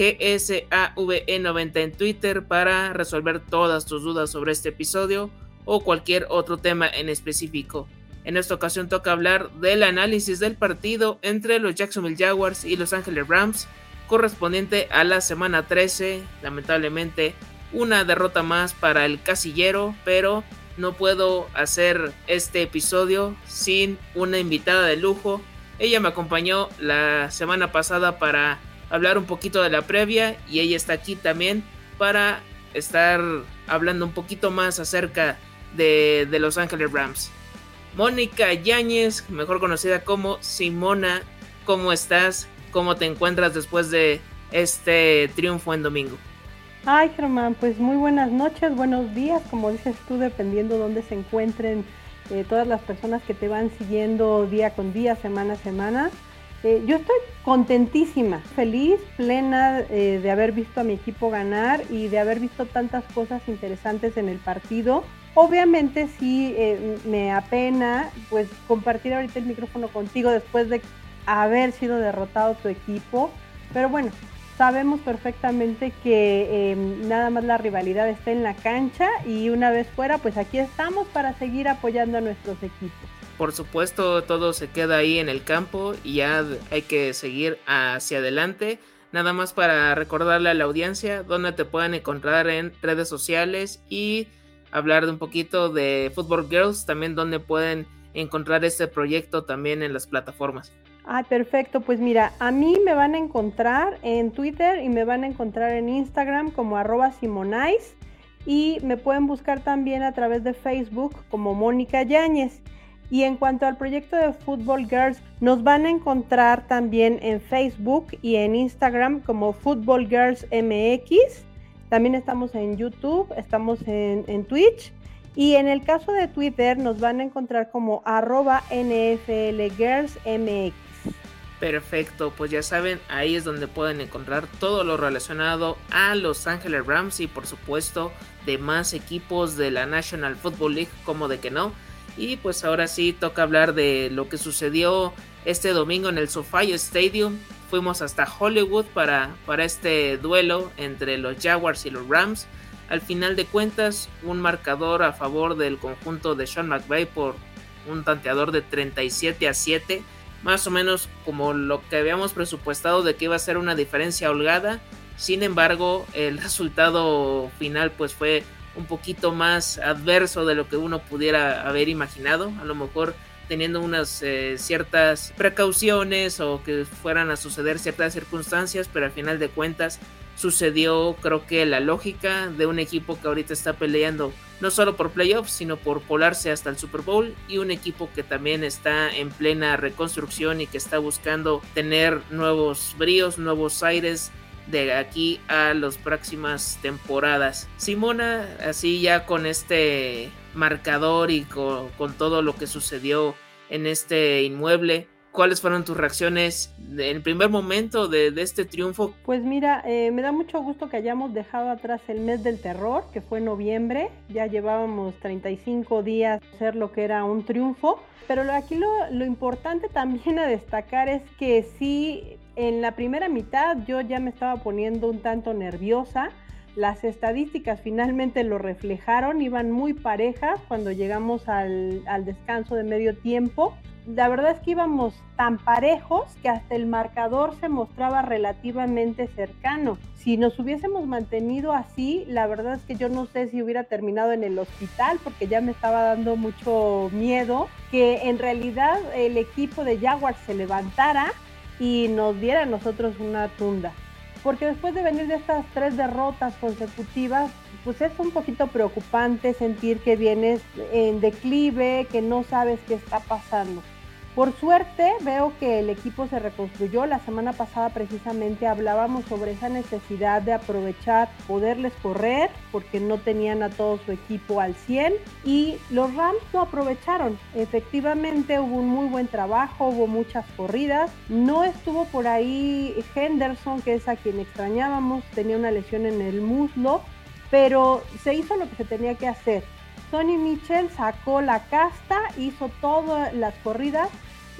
GSAVE90 en Twitter para resolver todas tus dudas sobre este episodio o cualquier otro tema en específico. En esta ocasión toca hablar del análisis del partido entre los Jacksonville Jaguars y Los Angeles Rams correspondiente a la semana 13. Lamentablemente una derrota más para el casillero, pero no puedo hacer este episodio sin una invitada de lujo. Ella me acompañó la semana pasada para hablar un poquito de la previa y ella está aquí también para estar hablando un poquito más acerca de, Los Ángeles Rams. Mónica Yáñez, mejor conocida como Simona, ¿cómo estás? ¿Cómo te encuentras después de este triunfo en domingo? Ay, Germán, pues muy buenas noches, buenos días, como dices tú, dependiendo dónde se encuentren eh, todas las personas que te van siguiendo día con día, semana a semana. Eh, yo estoy contentísima, feliz, plena eh, de haber visto a mi equipo ganar y de haber visto tantas cosas interesantes en el partido. Obviamente sí eh, me apena pues compartir ahorita el micrófono contigo después de haber sido derrotado tu equipo, pero bueno, sabemos perfectamente que nada más la rivalidad está en la cancha y una vez fuera pues aquí estamos para seguir apoyando a nuestros equipos por supuesto todo se queda ahí en el campo y ya hay que seguir hacia adelante. Nada más para recordarle a la audiencia dónde te pueden encontrar en redes sociales y hablar de un poquito de Football Girls, también donde pueden encontrar este proyecto también en las plataformas. Ah, perfecto. Pues mira, a mí me van a encontrar en Twitter y me van a encontrar en Instagram como arroba Simonais y me pueden buscar también a través de Facebook como Mónica Yáñez. Y en cuanto al proyecto de Football Girls, nos van a encontrar también en Facebook y en Instagram como Football Girls MX. También estamos en YouTube, estamos en, Twitch. Y en el caso de Twitter nos van a encontrar como arroba NFL Girls MX. Perfecto, pues ya saben, ahí es donde pueden encontrar todo lo relacionado a Los Ángeles Rams y por supuesto demás equipos de la National Football League, como de que no. Y pues ahora sí toca hablar de lo que sucedió este domingo en el SoFi Stadium. Fuimos hasta Hollywood para, para este duelo entre los Jaguars y los Rams. Al final de cuentas, un marcador a favor del conjunto de Sean McVay por un tanteador de 37 a 7. Más o menos como lo que habíamos presupuestado de que iba a ser una diferencia holgada. Sin embargo, el resultado final pues fue un poquito más adverso de lo que uno pudiera haber imaginado. A lo mejor teniendo unas eh, ciertas precauciones o que fueran a suceder ciertas circunstancias, pero al final de cuentas sucedió creo que la lógica de un equipo que ahorita está peleando no solo por playoffs, sino por colarse hasta el Super Bowl y un equipo que también está en plena reconstrucción y que está buscando tener nuevos bríos, nuevos aires de aquí a las próximas temporadas. Simona, así ya con este marcador y con, todo lo que sucedió en este inmueble, ¿Cuáles fueron tus reacciones en el primer momento de, este triunfo? Pues mira, eh, me da mucho gusto que hayamos dejado atrás el mes del terror, que fue noviembre. Ya llevábamos 35 días ser lo que era un triunfo. Pero aquí lo, lo importante también a destacar es que sí en la primera mitad yo ya me estaba poniendo un tanto nerviosa. Las estadísticas finalmente lo reflejaron, iban muy parejas cuando llegamos al, descanso de medio tiempo. La verdad es que íbamos tan parejos que hasta el marcador se mostraba relativamente cercano. Si nos hubiésemos mantenido así, la verdad es que yo no sé si hubiera terminado en el hospital porque ya me estaba dando mucho miedo que en realidad el equipo de Jaguars se levantara y nos diera a nosotros una tunda. Porque después de venir de estas tres derrotas consecutivas, pues es un poquito preocupante sentir que vienes en declive, que no sabes qué está pasando. Por suerte veo que el equipo se reconstruyó. La semana pasada precisamente hablábamos sobre esa necesidad de aprovechar, poderles correr, porque no tenían a todo su equipo al 100 y los Rams lo aprovecharon. Efectivamente hubo un muy buen trabajo, hubo muchas corridas. No estuvo por ahí Henderson, que es a quien extrañábamos, tenía una lesión en el muslo, pero se hizo lo que se tenía que hacer. Sonny Mitchell sacó la casta, hizo todas las corridas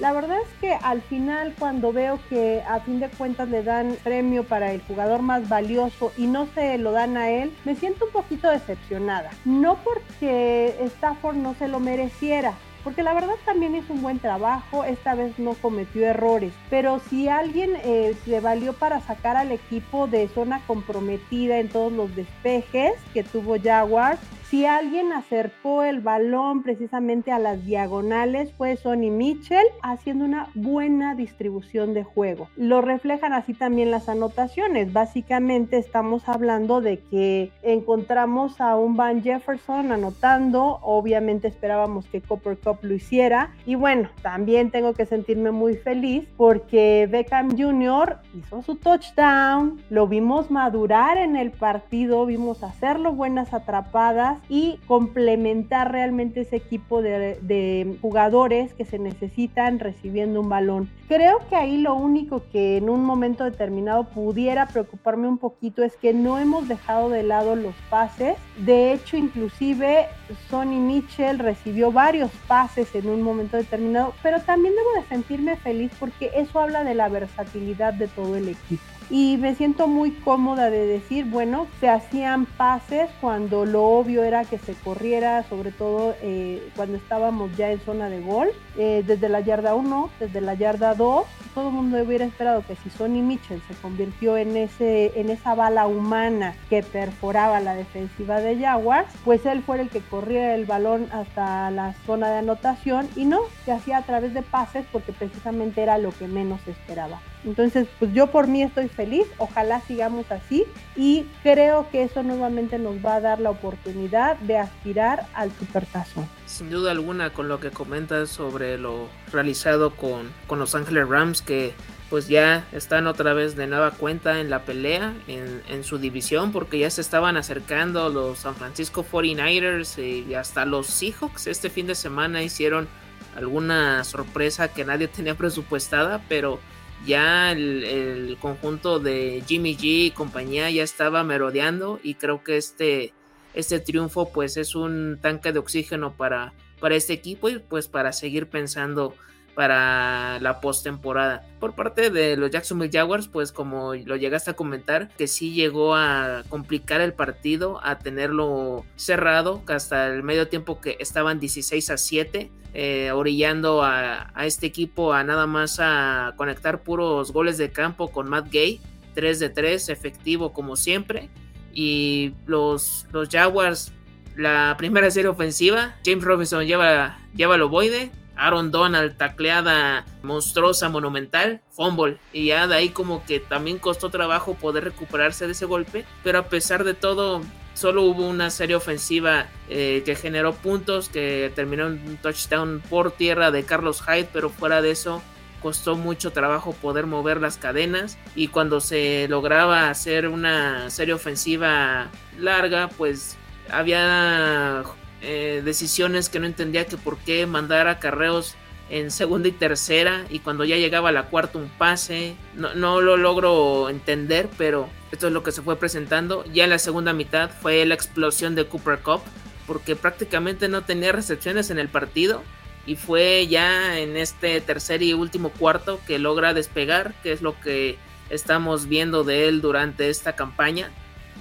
la verdad es que al final cuando veo que a fin de cuentas le dan premio para el jugador más valioso y no se lo dan a él, me siento un poquito decepcionada. No porque Stafford no se lo mereciera, porque la verdad también hizo un buen trabajo, esta vez no cometió errores, pero si alguien eh, le valió para sacar al equipo de zona comprometida en todos los despejes que tuvo Jaguars, si alguien acercó el balón precisamente a las diagonales fue Sonny Mitchell haciendo una buena distribución de juego. Lo reflejan así también las anotaciones. Básicamente estamos hablando de que encontramos a un Van Jefferson anotando. Obviamente esperábamos que Copper Cup lo hiciera. Y bueno, también tengo que sentirme muy feliz porque Beckham Jr. hizo su touchdown. Lo vimos madurar en el partido, vimos hacerlo buenas atrapadas y complementar realmente ese equipo de, jugadores que se necesitan recibiendo un balón. Creo que ahí lo único que en un momento determinado pudiera preocuparme un poquito es que no hemos dejado de lado los pases. De hecho, inclusive Sonny Mitchell recibió varios pases en un momento determinado, pero también debo de sentirme feliz porque eso habla de la versatilidad de todo el equipo y me siento muy cómoda de decir, bueno, se hacían pases cuando lo obvio era que se corriera, sobre todo eh, cuando estábamos ya en zona de gol, eh, desde la yarda 1, desde la yarda 2, todo el mundo hubiera esperado que si Sonny Mitchell se convirtió en, ese, en esa bala humana que perforaba la defensiva de Jaguars, pues él fue el que corría el balón hasta la zona de anotación y no, se hacía a través de pases porque precisamente era lo que menos esperaba. Entonces, pues yo por mí estoy feliz, ojalá sigamos así y creo que eso nuevamente nos va a dar la oportunidad de aspirar al supertazón. Sin duda alguna con lo que comentas sobre lo realizado con, con Los Ángeles Rams que pues ya están otra vez de nueva cuenta en la pelea en, en, su división porque ya se estaban acercando los San Francisco 49ers y hasta los Seahawks este fin de semana hicieron alguna sorpresa que nadie tenía presupuestada pero ya el, conjunto de Jimmy G y compañía ya estaba merodeando y creo que este, este triunfo pues es un tanque de oxígeno para, para este equipo y pues para seguir pensando para la postemporada. Por parte de los Jacksonville Jaguars, pues como lo llegaste a comentar, que sí llegó a complicar el partido, a tenerlo cerrado, hasta el medio tiempo que estaban 16 a 7 eh, orillando a, este equipo a nada más a conectar puros goles de campo con Matt Gay, 3 de 3, efectivo como siempre. Y los, los Jaguars, la primera serie ofensiva, James Robinson lleva, lleva el ovoide, Aaron Donald, tacleada monstruosa, monumental, fumble. Y ya de ahí como que también costó trabajo poder recuperarse de ese golpe. Pero a pesar de todo, Solo hubo una serie ofensiva eh, que generó puntos, que terminó en un touchdown por tierra de Carlos Hyde, pero fuera de eso costó mucho trabajo poder mover las cadenas y cuando se lograba hacer una serie ofensiva larga, pues había eh, decisiones que no entendía que por qué mandar a carreos en segunda y tercera y cuando ya llegaba a la cuarta un pase, no, no lo logro entender, pero esto es lo que se fue presentando. Ya en la segunda mitad fue la explosión de Cooper Cup, porque prácticamente no tenía recepciones en el partido. Y fue ya en este tercer y último cuarto que logra despegar, que es lo que estamos viendo de él durante esta campaña.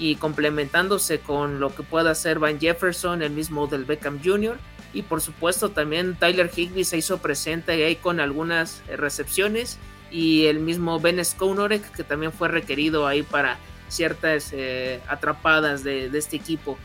Y complementándose con lo que pueda hacer Van Jefferson, el mismo del Beckham Jr. Y por supuesto también Tyler Higby se hizo presente ahí con algunas recepciones y el mismo Ben Skounorek que también fue requerido ahí para ciertas eh, atrapadas de, este equipo.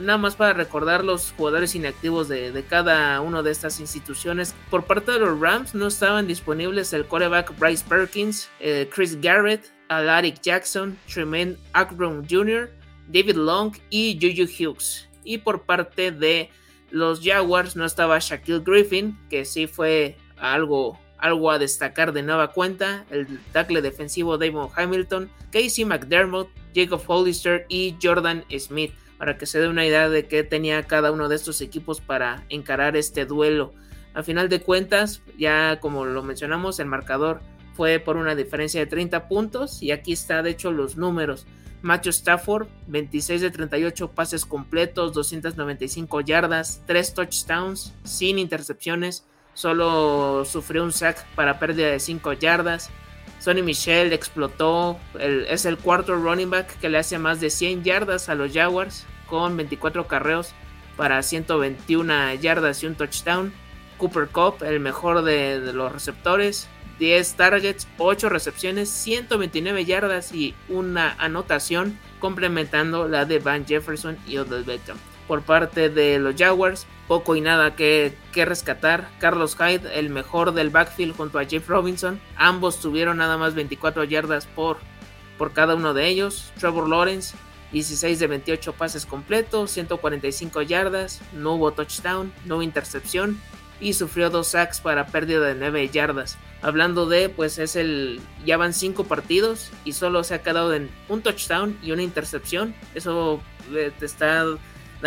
Nada más para recordar los jugadores inactivos de, cada una de estas instituciones. Por parte de los Rams no estaban disponibles el quarterback Bryce Perkins, eh, Chris Garrett, Alaric Jackson, Tremaine Ackbrown Jr., David Long y Juju Hughes. Y por parte de los Jaguars no estaba Shaquille Griffin, que sí fue algo, algo a destacar de nueva cuenta, el tackle defensivo Damon Hamilton, Casey McDermott, Jacob Hollister y Jordan Smith, para que se dé una idea de qué tenía cada uno de estos equipos para encarar este duelo. A final de cuentas, ya como lo mencionamos, el marcador fue por una diferencia de 30 puntos y aquí está de hecho los números. Matthew Stafford, 26 de 38 pases completos, 295 yardas, 3 touchdowns, sin intercepciones, solo sufrió un sack para pérdida de 5 yardas. Sonny Michel explotó, es el cuarto running back que le hace más de 100 yardas a los Jaguars con 24 carreos para 121 yardas y un touchdown. Cooper Cup, el mejor de, de los receptores, 10 targets, 8 recepciones, 129 yardas y una anotación, complementando la de Van Jefferson y Odell Beckham. Por parte de los Jaguars, poco y nada que, rescatar. Carlos Hyde, el mejor del backfield junto a Jeff Robinson. Ambos tuvieron nada más 24 yardas por, por cada uno de ellos. Trevor Lawrence, 16 de 28 pases completos, 145 yardas, no hubo touchdown, no intercepción y sufrió dos sacks para pérdida de 9 yardas. Hablando de, pues es el, ya van 5 partidos y solo se ha quedado en un touchdown y una intercepción. Eso eh, te está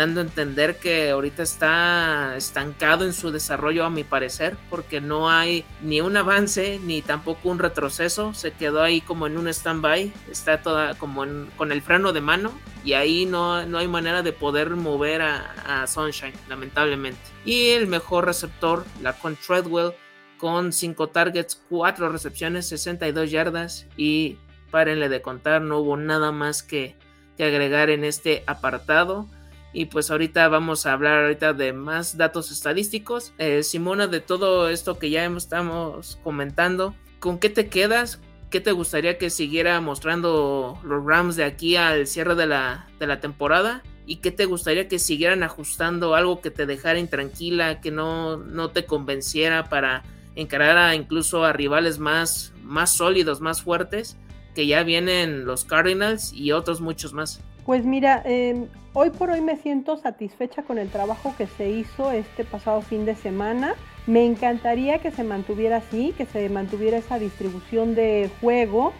dando a entender que ahorita está estancado en su desarrollo a mi parecer, porque no hay ni un avance ni tampoco un retroceso, se quedó ahí como en un stand-by, está toda como con el freno de mano y ahí no, no hay manera de poder mover a, Sunshine, lamentablemente. Y el mejor receptor, la con Treadwell, con 5 targets, 4 recepciones, 62 yardas y párenle de contar, no hubo nada más que, que agregar en este apartado. Y pues ahorita vamos a hablar ahorita de más datos estadísticos. Eh, Simona, de todo esto que ya estamos comentando, ¿con qué te quedas? ¿Qué te gustaría que siguiera mostrando los Rams de aquí al cierre de la, de la temporada? ¿Y qué te gustaría que siguieran ajustando algo que te dejara intranquila, que no, no te convenciera para encarar a incluso a rivales más, más sólidos, más fuertes, que ya vienen los Cardinals y otros muchos más? Pues mira, em, hoy por hoy me siento satisfecha con el trabajo que se hizo este pasado fin de semana. Me encantaría que se mantuviera así, que se mantuviera esa distribución de juego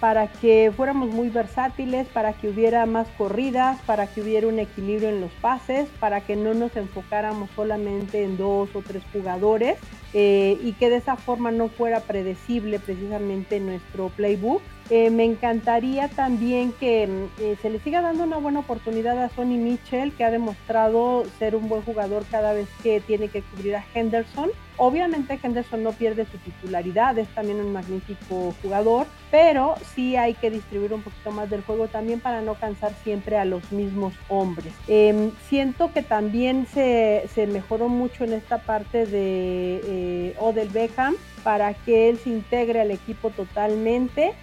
para que fuéramos muy versátiles, para que hubiera más corridas, para que hubiera un equilibrio en los pases, para que no nos enfocáramos solamente en dos o tres jugadores eh, y que de esa forma no fuera predecible precisamente nuestro playbook. Eh, me encantaría también que mm, eh, se le siga dando una buena oportunidad a Sonny Mitchell, que ha demostrado ser un buen jugador cada vez que tiene que cubrir a Henderson. Obviamente Henderson no pierde su titularidad, es también un magnífico jugador, pero sí hay que distribuir un poquito más del juego también para no cansar siempre a los mismos hombres. Em, siento que también se, se, mejoró mucho en esta parte de eh, Odell Beckham para que él se integre al equipo totalmente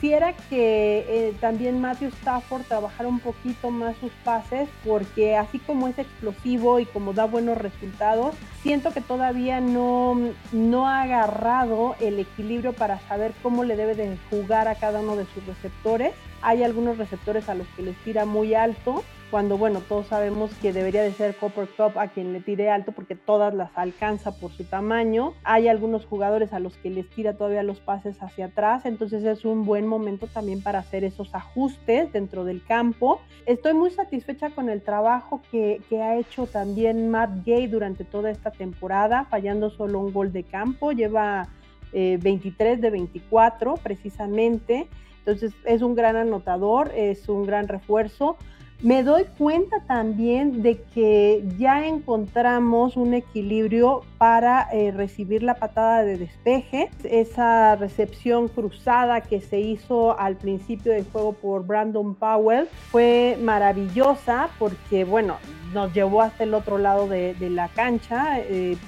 quisiera que eh, también Matthew Stafford trabajara un poquito más sus pases, porque así como es explosivo y como da buenos resultados, siento que todavía no, no ha agarrado el equilibrio para saber cómo le debe de jugar a cada uno de sus receptores. Hay algunos receptores a los que les tira muy alto cuando bueno, todos sabemos que debería de ser Copper Cup a quien le tire alto porque todas las alcanza por su tamaño. Hay algunos jugadores a los que les tira todavía los pases hacia atrás, entonces es un buen momento también para hacer esos ajustes dentro del campo. Estoy muy satisfecha con el trabajo que, que ha hecho también Matt Gay durante toda esta temporada, fallando solo un gol de campo, lleva 23 eh, de 24 precisamente. Entonces es un gran anotador, es un gran refuerzo. Me doy cuenta también de que ya encontramos un equilibrio para eh, recibir la patada de despeje. Esa recepción cruzada que se hizo al principio del juego por Brandon Powell fue maravillosa porque, bueno, nos llevó hasta el otro lado de, la cancha. Eh,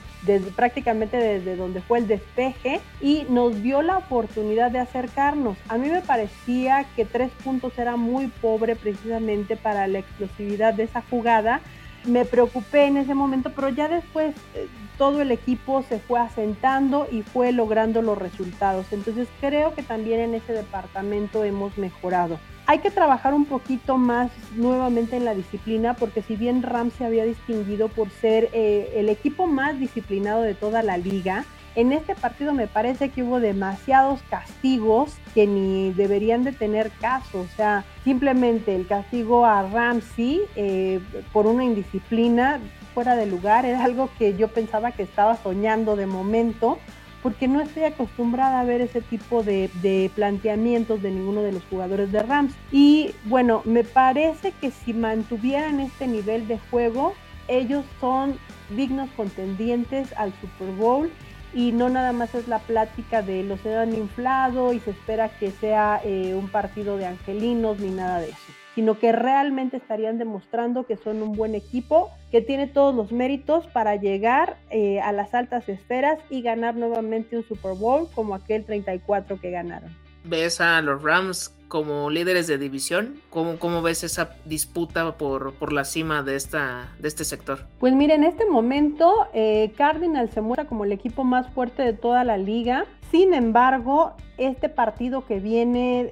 prácticamente desde donde fue el despeje y nos dio la oportunidad de acercarnos. A mí me parecía que tres puntos era muy pobre precisamente para la explosividad de esa jugada. Me preocupé en ese momento, pero ya después eh, todo el equipo se fue asentando y fue logrando los resultados. Entonces creo que también en ese departamento hemos mejorado. Hay que trabajar un poquito más nuevamente en la disciplina porque si bien Ram se había distinguido por ser eh, el equipo más disciplinado de toda la liga, En este partido me parece que hubo demasiados castigos que ni deberían de tener caso. O sea, simplemente el castigo a Ramsey eh, por una indisciplina fuera de lugar era algo que yo pensaba que estaba soñando de momento porque no estoy acostumbrada a ver ese tipo de, planteamientos de ninguno de los jugadores de Rams. Y bueno, me parece que si mantuvieran este nivel de juego, ellos son dignos contendientes al Super Bowl y no nada más es la plática de los han inflado y se espera que sea eh, un partido de angelinos ni nada de eso, sino que realmente estarían demostrando que son un buen equipo, que tiene todos los méritos para llegar eh, a las altas esferas y ganar nuevamente un Super Bowl como aquel 34 que ganaron. ¿Ves a los Rams como líderes de división? ¿Cómo, cómo ves esa disputa por, por la cima de, esta, de este sector? Pues mire, en este momento eh, Cardinal se muestra como el equipo más fuerte de toda la liga. Sin embargo, este partido que viene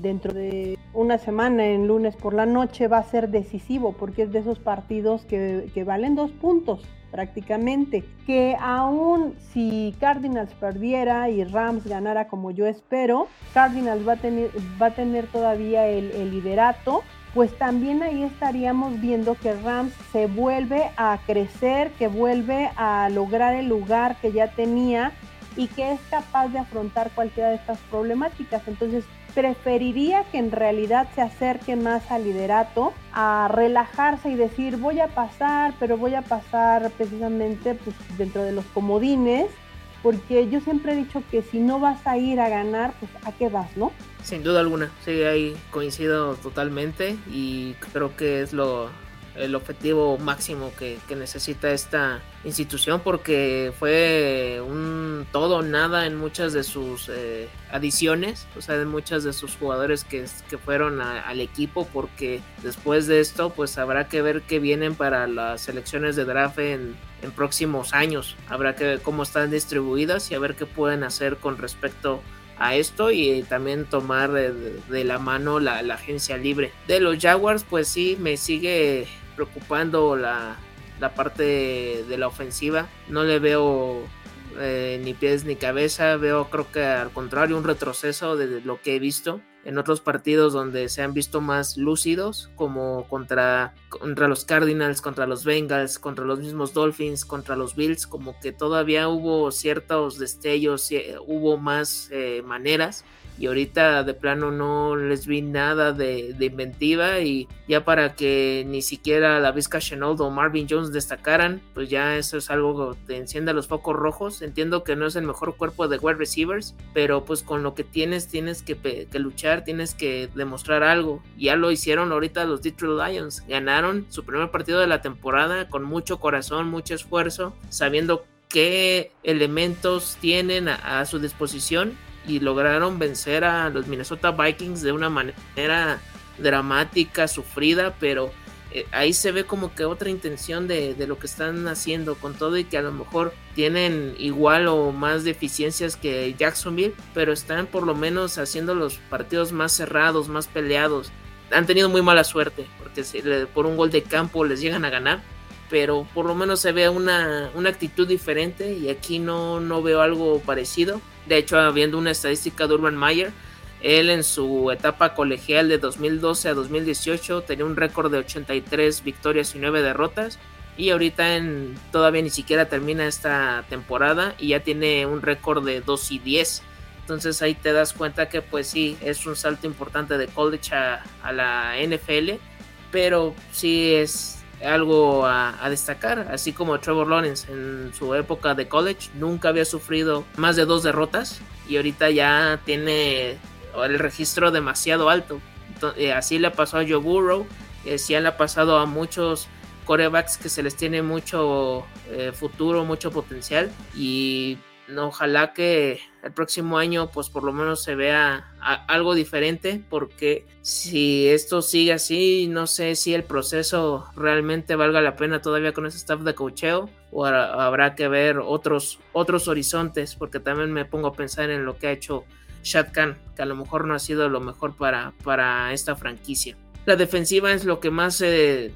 dentro de una semana, en lunes por la noche, va a ser decisivo porque es de esos partidos que, valen dos puntos prácticamente, que aún si Cardinals perdiera y Rams ganara como yo espero, Cardinals va a tener, todavía el liderato, pues también ahí estaríamos viendo que Rams se vuelve a crecer, que vuelve a lograr el lugar que ya tenía y que es capaz de afrontar cualquiera de estas problemáticas. Entonces, preferiría que en realidad se acerque más al liderato, a relajarse y decir voy a pasar, pero voy a pasar precisamente pues, dentro de los comodines, porque yo siempre he dicho que si no vas a ir a ganar, pues a qué vas, ¿no? Sin duda alguna, sí, ahí coincido totalmente y creo que es lo, el objetivo máximo que, necesita esta institución porque fue un todo nada en muchas de sus eh, adiciones, o sea, de muchas de sus jugadores que, que fueron al equipo porque después de esto pues habrá que ver qué vienen para las elecciones de draft en, próximos años, habrá que ver cómo están distribuidas y a ver qué pueden hacer con respecto a esto y también tomar de, la mano la, agencia libre. De los Jaguars, pues sí, me sigue preocupando la, parte de, la ofensiva. No le veo eh, ni pies ni cabeza. Veo, creo que al contrario, un retroceso de lo que he visto en otros partidos donde se han visto más lúcidos, como contra, contra los Cardinals, contra los Bengals, contra los mismos Dolphins, contra los Bills, como que todavía hubo ciertos destellos, hubo más eh, maneras y ahorita de plano no les vi nada de, inventiva y ya para que ni siquiera la Vizca o Marvin Jones destacaran, pues ya eso es algo que te enciende los focos rojos. Entiendo que no es el mejor cuerpo de wide receivers, pero pues con lo que tienes tienes que, luchar, tienes que demostrar algo. Ya lo hicieron ahorita los Detroit Lions, ganaron su primer partido de la temporada con mucho corazón, mucho esfuerzo, sabiendo qué elementos tienen a su disposición y lograron vencer a los Minnesota Vikings de una manera dramática, sufrida, pero eh, ahí se ve como que otra intención de, lo que están haciendo con todo y que a lo mejor tienen igual o más deficiencias que Jacksonville, pero están por lo menos haciendo los partidos más cerrados, más peleados. Han tenido muy mala suerte, porque por un gol de campo les llegan a ganar, pero por lo menos se ve una, una actitud diferente y aquí no, no veo algo parecido. De hecho, habiendo una estadística de Urban Meyer, él en su etapa colegial de 2012 a 2018 tenía un récord de 83 victorias y 9 derrotas. Y ahorita en, todavía ni siquiera termina esta temporada y ya tiene un récord de 2 y 10. Entonces ahí te das cuenta que pues sí, es un salto importante de college a la NFL. Pero sí es algo a, destacar, así como Trevor Lawrence en su época de college nunca había sufrido más de dos derrotas y ahorita ya tiene el registro demasiado alto. Eh, así le pasó a Joe Burrow, así le ha pasado a muchos corebacks que se les tiene mucho eh, futuro, mucho potencial y ojalá que el próximo año pues por lo menos se vea algo diferente porque si esto sigue así no sé si el proceso realmente valga la pena todavía con ese staff de cocheo o habrá que ver otros otros horizontes porque también me pongo a pensar en lo que ha hecho Shad Khan que a lo mejor no ha sido lo mejor para, para esta franquicia. La defensiva es lo que más se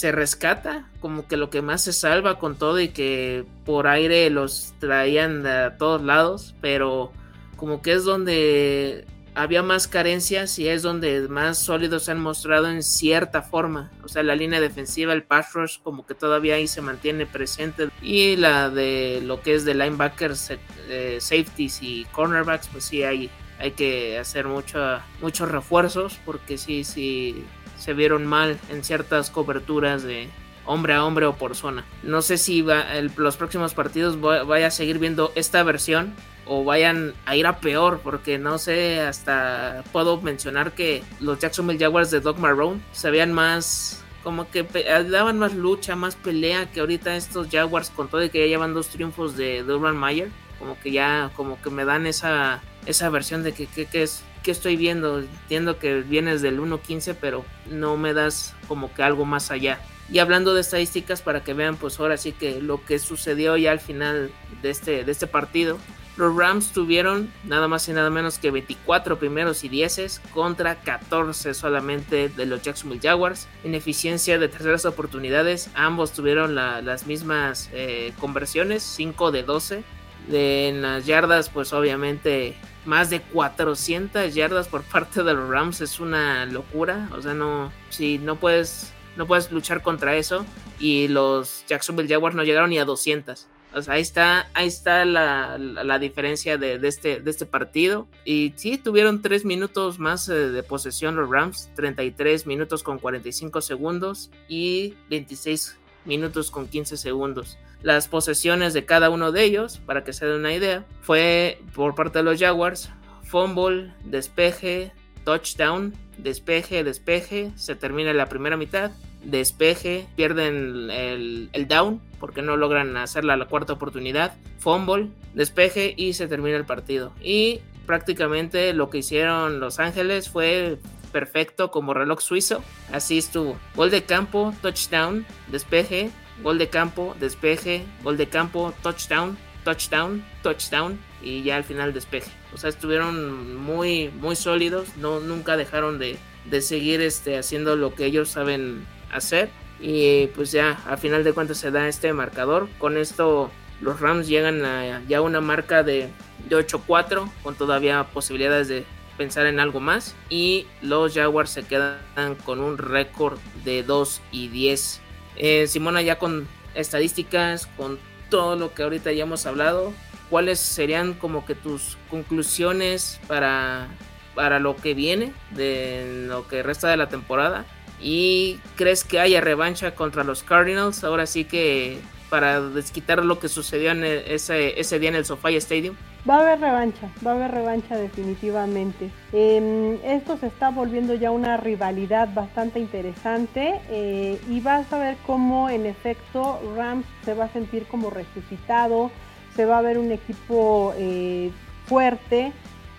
se rescata, como que lo que más se salva con todo y que por aire los traían a todos lados, pero como que es donde había más carencias y es donde más sólidos se han mostrado en cierta forma. O sea, la línea defensiva, el pass rush, como que todavía ahí se mantiene presente. Y la de lo que es de linebackers, eh, safeties y cornerbacks, pues sí hay, hay que hacer mucho, muchos refuerzos porque sí, sí se vieron mal en ciertas coberturas de hombre a hombre o por zona. No sé si va, los próximos partidos vaya a seguir viendo esta versión o vayan a ir a peor, porque no sé, hasta puedo mencionar que los Jacksonville Jaguars de Doc Marrone se veían más como que daban más lucha, más pelea que ahorita estos Jaguars con todo y que ya llevan dos triunfos de, Urban Meyer, como que ya como que me dan esa esa versión de que, es que estoy viendo, entiendo que vienes del 1.15, pero no me das como que algo más allá. Y hablando de estadísticas para que vean pues ahora sí que lo que sucedió ya al final de este, de este partido, los Rams tuvieron nada más y nada menos que 24 primeros y 10 contra 14 solamente de los Jacksonville Jaguars. En eficiencia de terceras oportunidades, ambos tuvieron las mismas eh, conversiones, 5 de 12. en las yardas, pues obviamente más de 400 yardas por parte de los Rams es una locura. O sea, no, no puedes, no puedes luchar contra eso. Y los Jacksonville Jaguars no llegaron ni a 200 ahí está, ahí está la, diferencia de, este, de este partido. Y sí, tuvieron 3 minutos más eh, de posesión los Rams, 33 minutos con 45 segundos y 26 minutos con 15 segundos. Las posesiones de cada uno de ellos, para que se den una idea, fue por parte de los Jaguars, fumble, despeje, touchdown, despeje, despeje, se termina la primera mitad, despeje, pierden el, down porque no logran hacerla la cuarta oportunidad, fumble, despeje y se termina el partido. Y prácticamente lo que hicieron Los Ángeles fue perfecto como reloj suizo. Así estuvo. Gol de campo, touchdown, despeje, gol de campo, despeje, gol de campo, touchdown, touchdown, touchdown y ya al final despeje. O sea, estuvieron muy, muy sólidos. No, nunca dejaron de, de seguir este, haciendo lo que ellos saben hacer. Y pues ya, a final de cuentas se da este marcador. Con esto los Rams llegan a ya una marca de, de 8-4 con todavía posibilidades de pensar en algo más. Y los Jaguars se quedan con un récord de 2 y 10. Eh, Simona ya con estadísticas, con todo lo que ahorita ya hemos hablado, ¿cuáles serían como que tus conclusiones para, para lo que viene, de lo que resta de la temporada? ¿Y crees que haya revancha contra los Cardinals? Ahora sí que para desquitar lo que sucedió en ese, ese día en el SoFi Stadium. Va a haber revancha, va a haber revancha definitivamente. Em, esto se está volviendo ya una rivalidad bastante interesante eh, y vas a ver cómo en efecto Rams se va a sentir como resucitado, se va a ver un equipo eh, fuerte,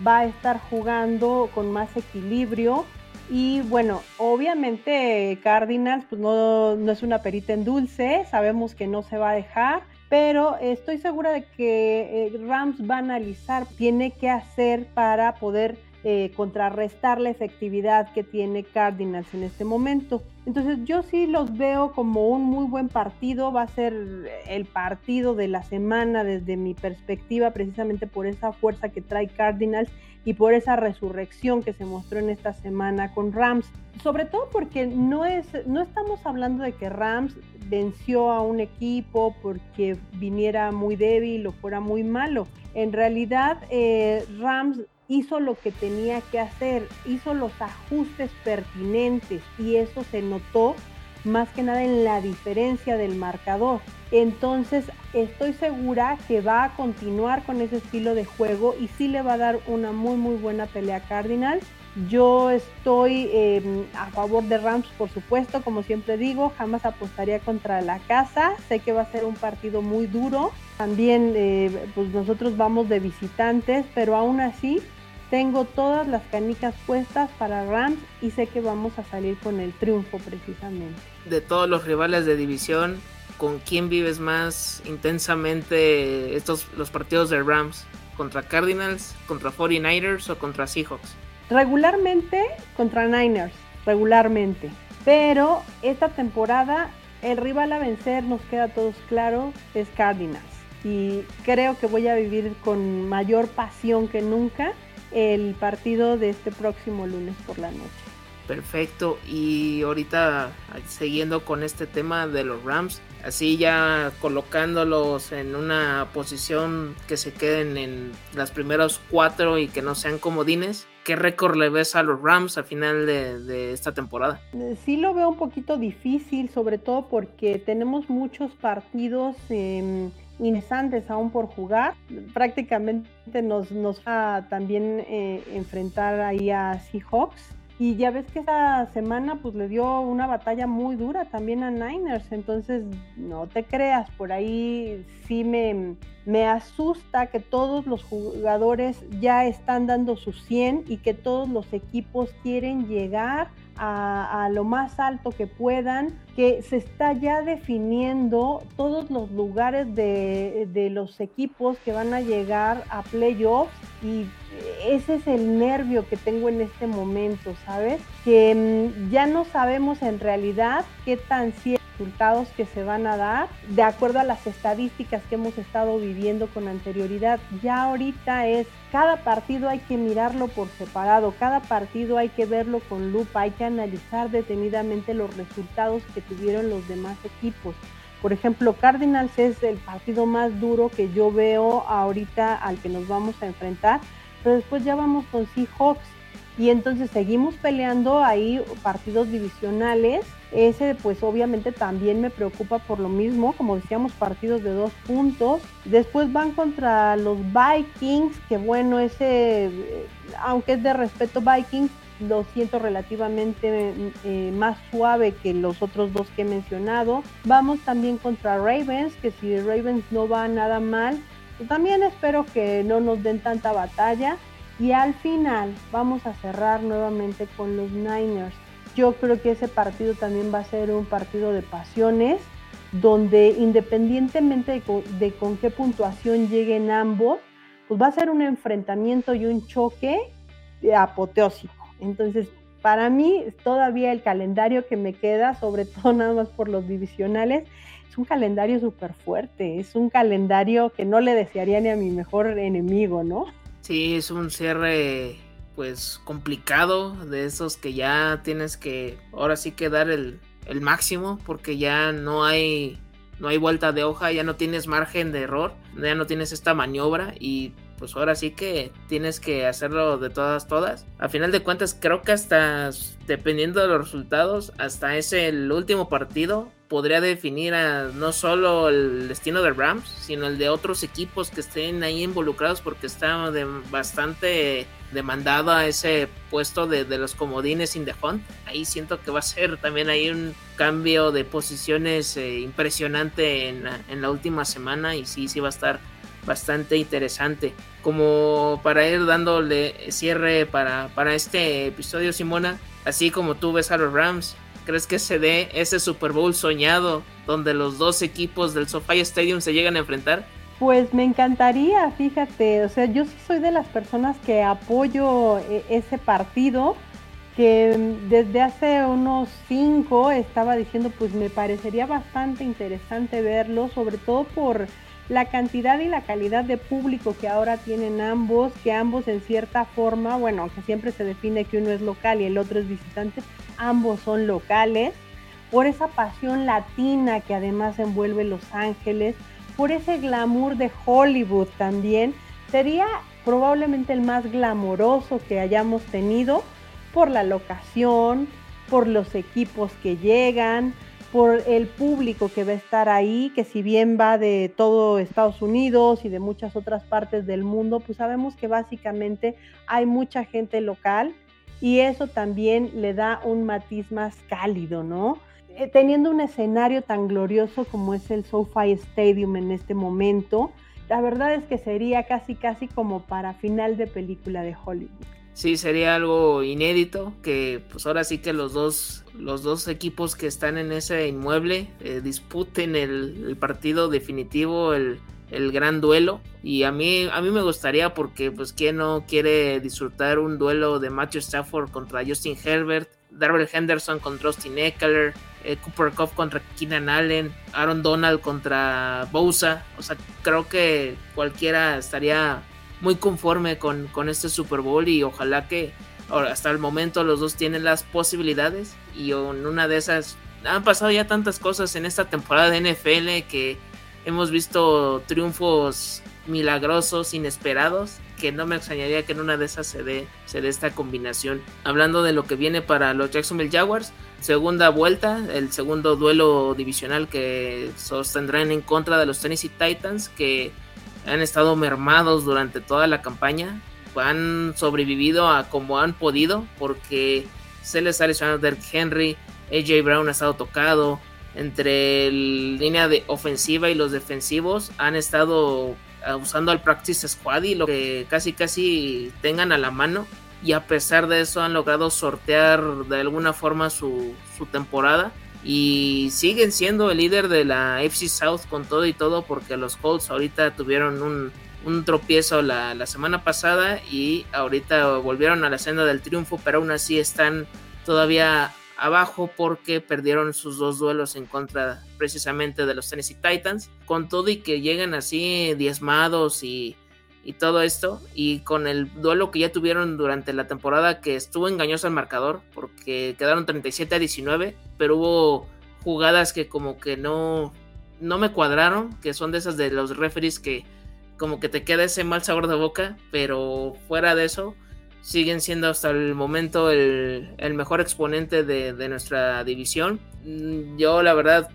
va a estar jugando con más equilibrio y bueno, obviamente Cardinals pues no, es una perita en dulce, sabemos que no se va a dejar, pero estoy segura de que eh, Rams va a analizar, tiene que hacer para poder eh, contrarrestar la efectividad que tiene Cardinals en este momento. Entonces yo sí los veo como un muy buen partido, va a ser el partido de la semana desde mi perspectiva, precisamente por esa fuerza que trae Cardinals y por esa resurrección que se mostró en esta semana con Rams. Sobre todo porque no, es, no estamos hablando de que Rams venció a un equipo porque viniera muy débil o fuera muy malo. En realidad, eh, Rams hizo lo que tenía que hacer, hizo los ajustes pertinentes y eso se notó más que nada en la diferencia del marcador. Entonces estoy segura que va a continuar con ese estilo de juego y sí le va a dar una muy muy buena pelea a Cardinals. Yo estoy em, a favor de Rams, por supuesto, como siempre digo, jamás apostaría contra la casa. Sé que va a ser un partido muy duro. También eh, pues nosotros vamos de visitantes, pero aún así tengo todas las canicas puestas para Rams y sé que vamos a salir con el triunfo precisamente. De todos los rivales de división, ¿con quién vives más intensamente estos los partidos de Rams? ¿Contra Cardinals, contra 49ers o contra Seahawks? Regularmente contra Niners, regularmente. Pero esta temporada el rival a vencer, nos queda a todos claro, es Cardinals. Y creo que voy a vivir con mayor pasión que nunca el partido de este próximo lunes por la noche. Perfecto. Y ahorita siguiendo con este tema de los Rams, así ya colocándolos en una posición que se queden en las primeros cuatro y que no sean comodines. ¿Qué récord le ves a los Rams a final de, esta temporada? Sí lo veo un poquito difícil, sobre todo porque tenemos muchos partidos eh, interesantes aún por jugar. Prácticamente nos, nos va también eh, enfrentar ahí a Seahawks y ya ves que esa semana pues le dio una batalla muy dura también a Niners, entonces no te creas, por ahí sí me, me asusta que todos los jugadores ya están dando su 100 y que todos los equipos quieren llegar a, lo más alto que puedan, que se está ya definiendo todos los lugares de, de los equipos que van a llegar a playoffs y ese es el nervio que tengo en este momento, ¿sabes? Que mm, ya no sabemos en realidad qué tan ciertos resultados que se van a dar de acuerdo a las estadísticas que hemos estado viviendo con anterioridad. Ya ahorita es, cada partido hay que mirarlo por separado, cada partido hay que verlo con lupa, hay que analizar detenidamente los resultados que tuvieron los demás equipos. Por ejemplo, Cardinals es el partido más duro que yo veo ahorita al que nos vamos a enfrentar, pero después ya vamos con Seahawks y entonces seguimos peleando ahí partidos divisionales. Ese pues obviamente también me preocupa por lo mismo, como decíamos, partidos de dos puntos. Después van contra los Vikings, que bueno, ese, eh, aunque es de respeto Vikings, lo siento relativamente eh, más suave que los otros dos que he mencionado. Vamos también contra Ravens, que si Ravens no va nada mal, pues también espero que no nos den tanta batalla. Y al final vamos a cerrar nuevamente con los Niners. Yo creo que ese partido también va a ser un partido de pasiones, donde independientemente de de con qué puntuación lleguen ambos, pues va a ser un enfrentamiento y un choque apoteósico. Entonces, para mí, todavía el calendario que me queda, sobre todo nada más por los divisionales, es un calendario súper fuerte, es un calendario que no le desearía ni a mi mejor enemigo, ¿no? Sí, es un cierre pues complicado, de esos que ya tienes que ahora sí que dar el, el máximo, porque ya no hay, no hay vuelta de hoja, ya no tienes margen de error, ya no tienes esta maniobra y pues ahora sí que tienes que hacerlo de todas, todas. A final de cuentas, creo que hasta, dependiendo de los resultados, hasta ese el último partido podría definir a, no solo el destino de Rams, sino el de otros equipos que estén ahí involucrados porque está de, bastante demandado a ese puesto de, los comodines in the hunt. Ahí siento que va a ser también ahí un cambio de posiciones eh, impresionante en, en la última semana y sí, sí va a estar bastante interesante. Como para ir dándole cierre para, para este episodio, Simona, así como tú ves a los Rams, ¿crees que se dé ese Super Bowl soñado donde los dos equipos del SoFi Stadium se llegan a enfrentar? Pues me encantaría, fíjate, o sea, yo sí soy de las personas que apoyo eh, ese partido, que desde hace unos cinco estaba diciendo, pues me parecería bastante interesante verlo, sobre todo por la cantidad y la calidad de público que ahora tienen ambos, que ambos en cierta forma, bueno, aunque siempre se define que uno es local y el otro es visitante, ambos son locales, por esa pasión latina que además envuelve Los Ángeles, por ese glamour de Hollywood también, sería probablemente el más glamoroso que hayamos tenido por la locación, por los equipos que llegan, por el público que va a estar ahí, que si bien va de todo Estados Unidos y de muchas otras partes del mundo, pues sabemos que básicamente hay mucha gente local y eso también le da un matiz más cálido, ¿no? Eh, teniendo un escenario tan glorioso como es el SoFi Stadium en este momento, la verdad es que sería casi casi como para final de película de Hollywood. Sí, sería algo inédito que pues ahora sí que los dos, los dos equipos que están en ese inmueble eh, disputen el, partido definitivo, el, el, gran duelo. Y a mí, a mí me gustaría porque pues quién no quiere disfrutar un duelo de Matthew Stafford contra Justin Herbert Darrell Henderson contra Austin Eckler, eh, Cooper Cup contra Keenan Allen, Aaron Donald contra Bosa. O sea, creo que cualquiera estaría muy conforme con, con este Super Bowl y ojalá que hasta el momento los dos tienen las posibilidades y en una de esas han pasado ya tantas cosas en esta temporada de NFL que hemos visto triunfos milagrosos, inesperados, que no me extrañaría que en una de esas se dé, se dé esta combinación. Hablando de lo que viene para los Jacksonville Jaguars, segunda vuelta, el segundo duelo divisional que sostendrán en contra de los Tennessee Titans, que han estado mermados durante toda la campaña, han sobrevivido a como han podido, porque se les ha lesionado Derrick Henry, AJ Brown ha estado tocado, entre la línea de ofensiva y los defensivos han estado usando al practice squad y lo que casi casi tengan a la mano. Y a pesar de eso han logrado sortear de alguna forma su, su temporada. Y siguen siendo el líder de la FC South con todo y todo porque los Colts ahorita tuvieron un, un tropiezo la, la, semana pasada y ahorita volvieron a la senda del triunfo pero aún así están todavía abajo porque perdieron sus dos duelos en contra precisamente de los Tennessee Titans. Con todo y que llegan así diezmados y, y todo esto, y con el duelo que ya tuvieron durante la temporada que estuvo engañoso al marcador porque quedaron 37 a 19, pero hubo jugadas que como que no, no me cuadraron, que son de esas de los referees que como que te queda ese mal sabor de boca, pero fuera de eso siguen siendo hasta el momento el, mejor exponente de, nuestra división. Mm, yo la verdad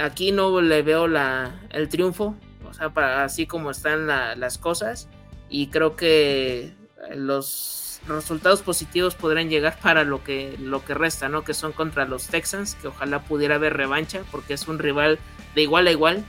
aquí no le veo la, el triunfo, o sea, para, así como están las cosas y creo que los resultados positivos podrán llegar para lo que, lo que resta, ¿no? Que son contra los Texans, que ojalá pudiera haber revancha porque es un rival de igual a igual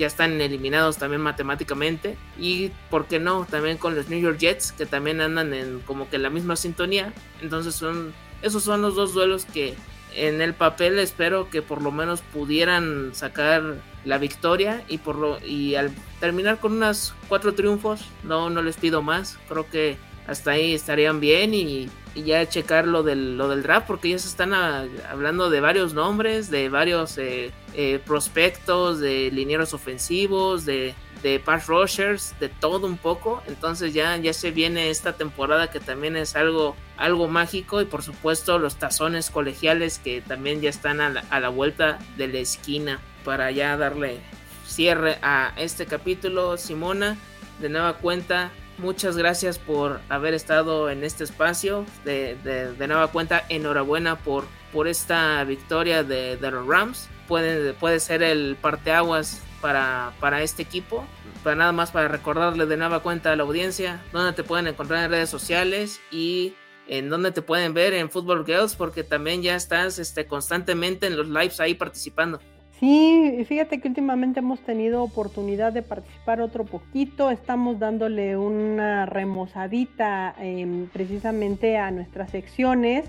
ya están eliminados también matemáticamente. Y, ¿por qué no? También con los New York Jets, que también andan en como que la misma sintonía. Entonces, son, esos son los dos duelos que en el papel espero que por lo menos pudieran sacar la victoria y por lo y al terminar con unas cuatro triunfos no no les pido más creo que hasta ahí estarían bien y, ya checar lo del, lo del draft porque ya se están hablando de varios nombres, de varios eh, eh, prospectos, de linieros ofensivos, de, de pass rushers, de todo un poco. Entonces ya, ya se viene esta temporada que también es algo, algo mágico y por supuesto los tazones colegiales que también ya están a la, a la vuelta de la esquina para ya darle cierre a este capítulo. Simona, de nueva cuenta, muchas gracias por haber estado en este espacio. De, nueva cuenta, enhorabuena por, por esta victoria de, los Rams. Puede, puede ser el parteaguas para, para este equipo. Para nada más para recordarle de nueva cuenta a la audiencia dónde te pueden encontrar en redes sociales y en dónde te pueden ver en Football Girls, porque también ya estás este, constantemente en los lives ahí participando. Sí, fíjate que últimamente hemos tenido oportunidad de participar otro poquito, estamos dándole una remozadita em, precisamente a nuestras secciones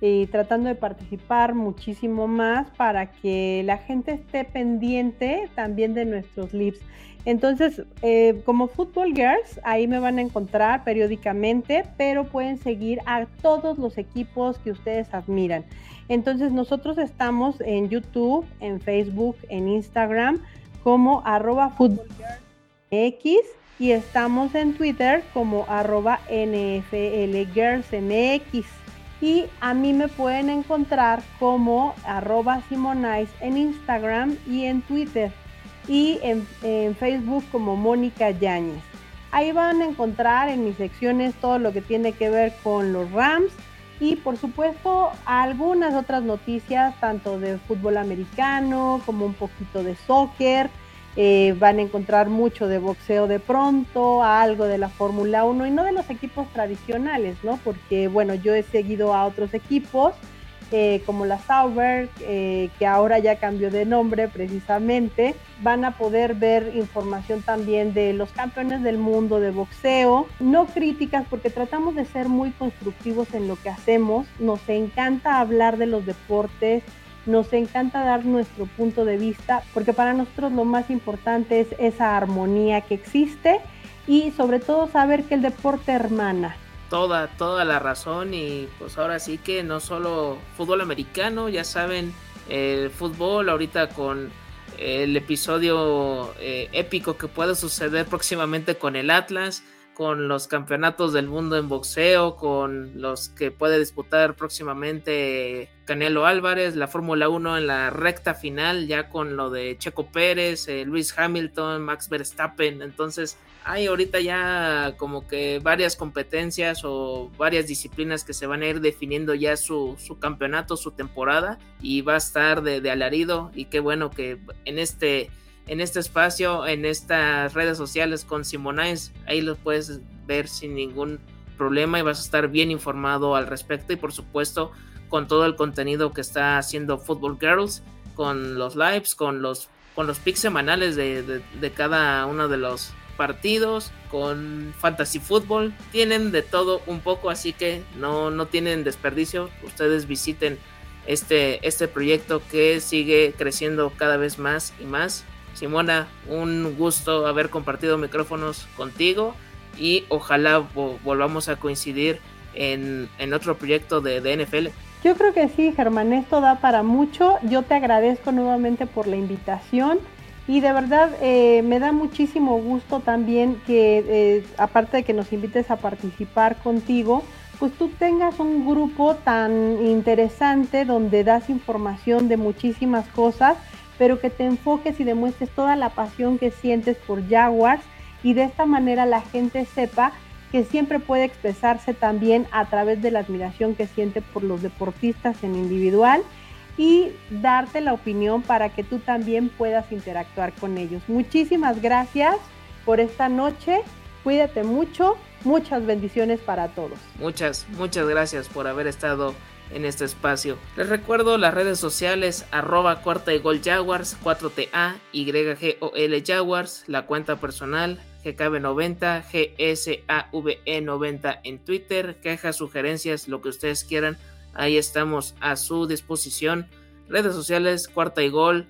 y tratando de participar muchísimo más para que la gente esté pendiente también de nuestros lives. Entonces, eh, como Football Girls, ahí me van a encontrar periódicamente, pero pueden seguir a todos los equipos que ustedes admiran. Entonces nosotros estamos en YouTube, en Facebook, en Instagram como arroba X y estamos en Twitter como arroba NFLGirlsMX. Y a mí me pueden encontrar como arroba Simonice en Instagram y en Twitter y en, Facebook como Mónica Yáñez. Ahí van a encontrar en mis secciones todo lo que tiene que ver con los Rams y por supuesto algunas otras noticias, tanto de fútbol americano como un poquito de soccer. Eh, van a encontrar mucho de boxeo de pronto, algo de la Fórmula 1 y no de los equipos tradicionales, ¿no? Porque, bueno, yo he seguido a otros equipos eh, como la Sauber, eh, que ahora ya cambió de nombre precisamente, van a poder ver información también de los campeones del mundo de boxeo, no críticas porque tratamos de ser muy constructivos en lo que hacemos, nos encanta hablar de los deportes, nos encanta dar nuestro punto de vista, porque para nosotros lo más importante es esa armonía que existe y sobre todo saber que el deporte hermana, toda, toda la razón y pues ahora sí que no solo fútbol americano, ya saben, el fútbol ahorita con el episodio eh, épico que puede suceder próximamente con el Atlas, con los campeonatos del mundo en boxeo, con los que puede disputar próximamente Canelo Álvarez, la Fórmula 1 en la recta final, ya con lo de Checo Pérez, eh, Luis Hamilton, Max Verstappen. Entonces, hay ahorita ya como que varias competencias o varias disciplinas que se van a ir definiendo ya su, campeonato, su temporada, y va a estar de alarido. Y qué bueno que en este en este espacio, en estas redes sociales con Simonais. Ahí lo puedes ver sin ningún problema y vas a estar bien informado al respecto y por supuesto con todo el contenido que está haciendo Football Girls, con los lives, con los, con los picks semanales de, cada uno de los partidos, con Fantasy Football. Tienen de todo un poco, así que no, no tienen desperdicio. Ustedes visiten este, este proyecto que sigue creciendo cada vez más y más. Simona, un gusto haber compartido micrófonos contigo y ojalá volvamos a coincidir en, otro proyecto de, NFL. Yo creo que sí, Germán, esto da para mucho. Yo te agradezco nuevamente por la invitación y de verdad eh, me da muchísimo gusto también que, eh, aparte de que nos invites a participar contigo, pues tú tengas un grupo tan interesante donde das información de muchísimas cosas pero que te enfoques y demuestres toda la pasión que sientes por Jaguars y de esta manera la gente sepa que siempre puede expresarse también a través de la admiración que siente por los deportistas en individual y darte la opinión para que tú también puedas interactuar con ellos. Muchísimas gracias por esta noche, cuídate mucho, muchas bendiciones para todos. Muchas, muchas gracias por haber estado en este espacio. Les recuerdo las redes sociales arroba cuarta y gol Jaguars, 4TA, YGOL Jaguars, la cuenta personal GKB90, GSAVE90 en Twitter, quejas, sugerencias, lo que ustedes quieran, ahí estamos a su disposición. Redes sociales cuarta y gol,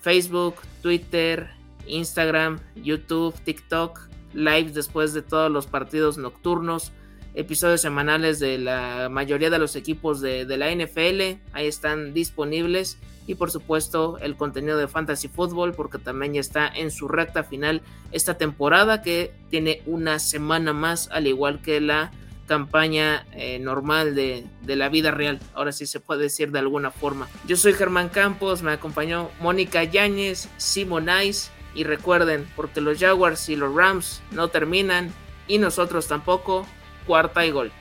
Facebook, Twitter, Instagram, YouTube, TikTok, live después de todos los partidos nocturnos episodios semanales de la mayoría de los equipos de, la NFL. Ahí están disponibles. Y por supuesto el contenido de Fantasy Football porque también ya está en su recta final esta temporada que tiene una semana más al igual que la campaña eh, normal de, de, la vida real. Ahora sí se puede decir de alguna forma. Yo soy Germán Campos, me acompañó Mónica Yáñez, Simon Ice. Y recuerden, porque los Jaguars y los Rams no terminan y nosotros tampoco, cuarta y gol.